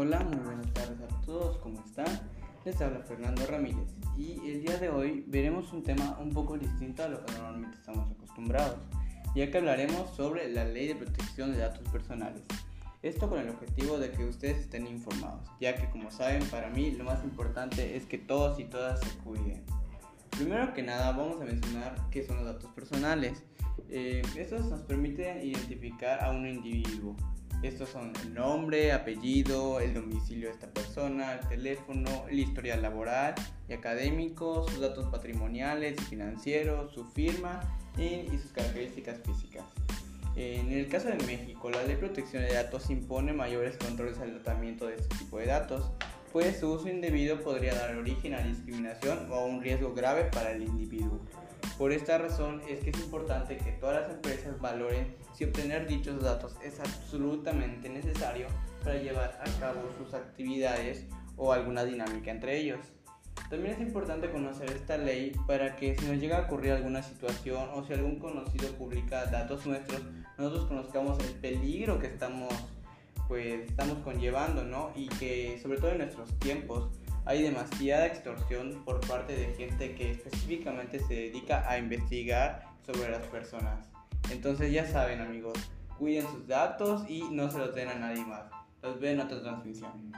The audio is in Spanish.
Hola, muy buenas tardes a todos, ¿cómo están? Les habla Fernando Ramírez y el día de hoy veremos un tema un poco distinto a lo que normalmente estamos acostumbrados, ya que hablaremos sobre la ley de protección de datos personales. Esto con el objetivo de que ustedes estén informados, ya que como saben, para mí lo más importante es que todos y todas se cuiden. Primero que nada vamos a mencionar qué son los datos personales. Eh, estos nos permiten identificar a un individuo. Estos son el nombre, apellido, el domicilio de esta persona, el teléfono, el historial laboral y académico, sus datos patrimoniales y financieros, su firma y, sus características físicas. En el caso de México, la ley de protección de datos impone mayores controles al tratamiento de este tipo de datos, pues su uso indebido podría dar origen a discriminación o a un riesgo grave para el individuo. Por esta razón es que es importante que todas las empresas valoren si obtener dichos datos es absolutamente necesario para llevar a cabo sus actividades o alguna dinámica entre ellos. También es importante conocer esta ley para que si nos llega a ocurrir alguna situación o si algún conocido publica datos nuestros, nosotros conozcamos el peligro que estamos pues estamos conllevando, ¿no? Y que sobre todo en nuestros tiempos hay demasiada extorsión por parte de gente que específicamente se dedica a investigar sobre las personas. Entonces ya saben amigos, cuiden sus datos y no se los den a nadie más. Los ven en otra transmisión.